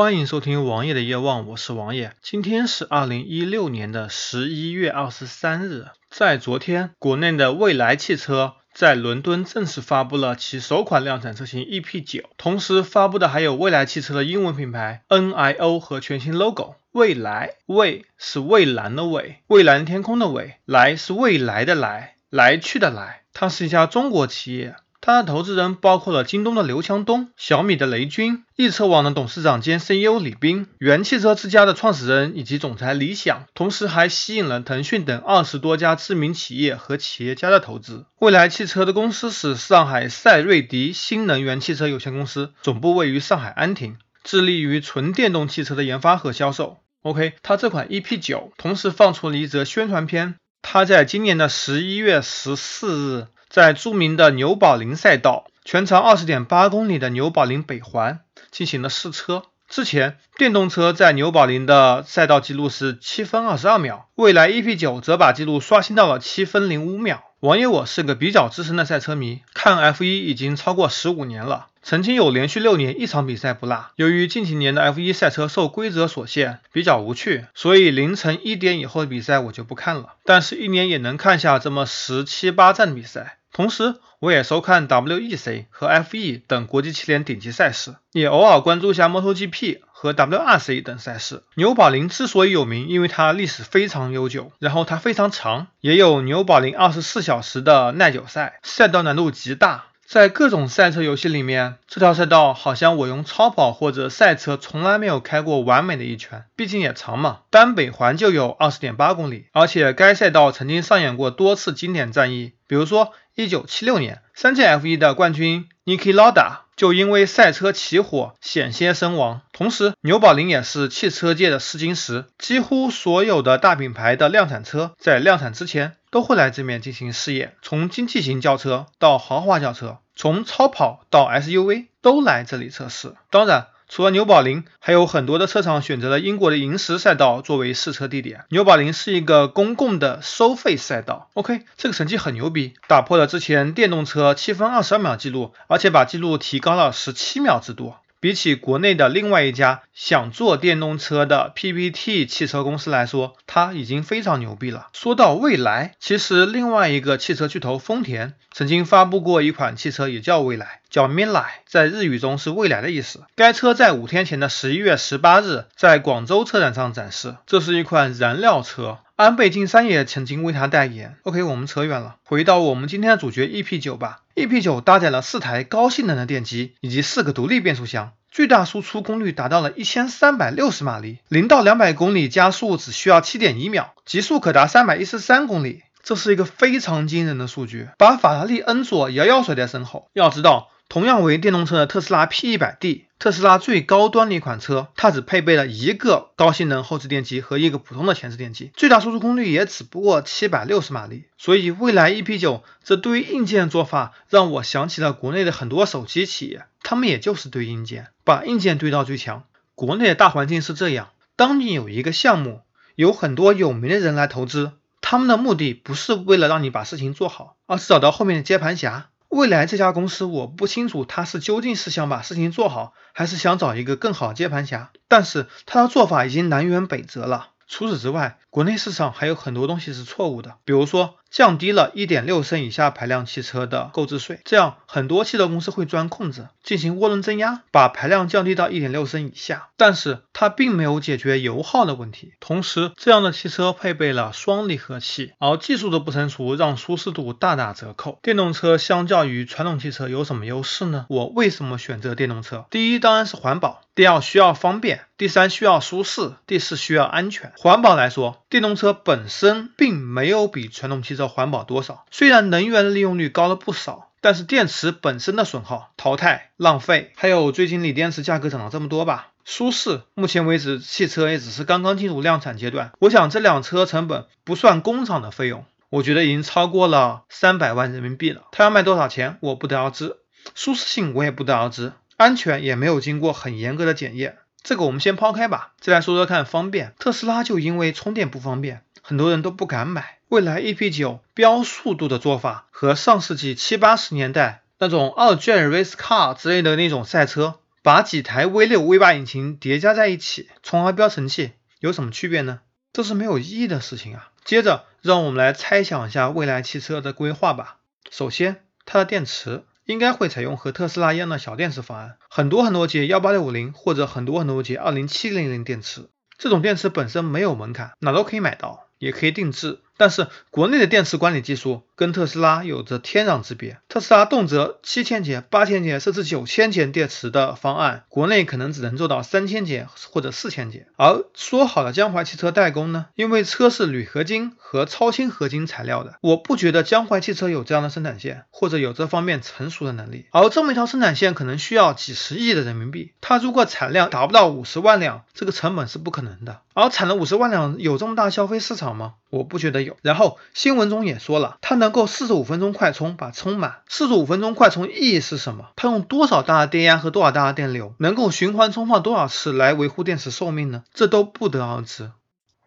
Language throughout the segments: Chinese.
欢迎收听王爷的夜望，我是王爷。今天是二零一六年的十一月二十三日，在昨天，国内的蔚来汽车在伦敦正式发布了其首款量产车型 EP9，同时发布的还有蔚来汽车的英文品牌 NIO 和全新 logo。蔚来，蔚是蔚蓝的蔚，蔚蓝天空的蔚，来是未来的来，来去的来。它是一家中国企业。它的投资人包括了京东的刘强东、小米的雷军、易车网的董事长兼 CEO 李斌、原汽车之家的创始人以及总裁李想，同时还吸引了腾讯等二十多家知名企业和企业家的投资。蔚来汽车的公司是上海赛瑞迪新能源汽车有限公司，总部位于上海安亭，致力于纯电动汽车的研发和销售。OK，它这款 EP9 同时放出了一则宣传片，它在今年的十一月十四日。在著名的纽宝林赛道，全长二十点八公里的纽宝林北环进行了试车。之前，电动车在纽宝林的赛道记录是七分二十二秒，蔚来 EP9 则把记录刷新到了七分零五秒。王爷我是个比较资深的赛车迷，看 F1 已经超过十五年了，曾经有连续六年一场比赛不落。由于近几年的 F1 赛车受规则所限，比较无趣，所以凌晨一点以后的比赛我就不看了。但是，一年也能看下这么十七八站比赛。同时，我也收看 WEC 和 FE 等国际汽联顶级赛事，也偶尔关注一下 MotoGP 和 WRC 等赛事。纽宝林之所以有名，因为它历史非常悠久，然后它非常长，也有纽宝林二十四小时的耐久赛，赛道难度极大。在各种赛车游戏里面，这条赛道好像我用超跑或者赛车从来没有开过完美的一圈，毕竟也长嘛，单北环就有二十点八公里，而且该赛道曾经上演过多次经典战役，比如说一九七六年三届 F1 的冠军 Niki Lauda 就因为赛车起火险些身亡。同时，纽宝林也是汽车界的试金石，几乎所有的大品牌的量产车在量产之前。都会来这面进行试验，从经济型轿车到豪华轿车，从超跑到 SUV 都来这里测试。当然，除了纽宝林，还有很多的车厂选择了英国的银石赛道作为试车地点。纽宝林是一个公共的收费赛道。OK，这个成绩很牛逼，打破了之前电动车七分二十二秒记录，而且把记录提高了十七秒之多。比起国内的另外一家想做电动车的 PPT 汽车公司来说，它已经非常牛逼了。说到未来，其实另外一个汽车巨头丰田曾经发布过一款汽车，也叫未来，叫 Mirai，在日语中是未来的意思。该车在五天前的十一月十八日在广州车展上展示，这是一款燃料车。安倍晋三也曾经为他代言。OK，我们扯远了，回到我们今天的主角 EP9 吧。EP9 搭载了四台高性能的电机以及四个独立变速箱，最大输出功率达到了一千三百六十马力，零到两百公里加速只需要七点一秒，极速可达三百一十三公里，这是一个非常惊人的数据，把法拉利恩佐遥遥甩在身后。要知道。同样为电动车的特斯拉 P100D，特斯拉最高端的一款车，它只配备了一个高性能后置电机和一个普通的前置电机，最大输出功率也只不过七百六十马力。所以未来 EP9 这对于硬件做法，让我想起了国内的很多手机企业，他们也就是堆硬件，把硬件堆到最强。国内的大环境是这样，当你有一个项目，有很多有名的人来投资，他们的目的不是为了让你把事情做好，而是找到后面的接盘侠。未来这家公司，我不清楚他是究竟是想把事情做好，还是想找一个更好接盘侠。但是他的做法已经南辕北辙了。除此之外，国内市场还有很多东西是错误的，比如说降低了1.6升以下排量汽车的购置税，这样很多汽车公司会钻空子进行涡轮增压，把排量降低到1.6升以下。但是它并没有解决油耗的问题。同时，这样的汽车配备了双离合器，而技术的不成熟让舒适度大打折扣。电动车相较于传统汽车有什么优势呢？我为什么选择电动车？第一当然是环保，第二需要方便，第三需要舒适，第四需要安全。环保来说。电动车本身并没有比传统汽车的环保多少，虽然能源利用率高了不少，但是电池本身的损耗、淘汰、浪费，还有最近锂电池价格涨了这么多吧。舒适，目前为止汽车也只是刚刚进入量产阶段，我想这辆车成本不算工厂的费用，我觉得已经超过了三百万人民币了。它要卖多少钱，我不得而知。舒适性我也不得而知，安全也没有经过很严格的检验。这个我们先抛开吧，再来说说看方便。特斯拉就因为充电不方便，很多人都不敢买。未来 EP9 标速度的做法和上世纪七八十年代那种二卷 Race Car 之类的那种赛车把几台 V6、V8 引擎叠加在一起，从而标成绩，有什么区别呢？这是没有意义的事情啊。接着，让我们来猜想一下未来汽车的规划吧。首先，它的电池应该会采用和特斯拉一样的小电池方案，很多很多节幺八六五零或者很多很多节二零七零零电池。这种电池本身没有门槛，哪都可以买到，也可以定制。但是国内的电池管理技术跟特斯拉有着天壤之别。特斯拉动辄七千节、八千节，甚至九千节电池的方案，国内可能只能做到三千节或者四千节。而说好的江淮汽车代工呢？因为车是铝合金和超轻合金材料的，我不觉得江淮汽车有这样的生产线，或者有这方面成熟的能力。而这么一条生产线可能需要几十亿的人民币，它如果产量达不到五十万辆，这个成本是不可能的。而产了五十万辆，有这么大消费市场吗？我不觉得有。然后新闻中也说了，它能够四十五分钟快充把充满。四十五分钟快充意义是什么？它用多少大的电压和多少大的电流，能够循环充放多少次来维护电池寿命呢？这都不得而知。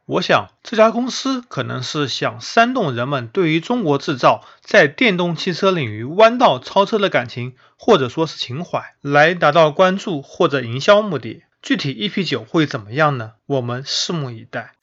我想这家公司可能是想煽动人们对于中国制造在电动汽车领域弯道超车的感情，或者说是情怀，来达到关注或者营销目的。具体 EP 九会怎么样呢？我们拭目以待。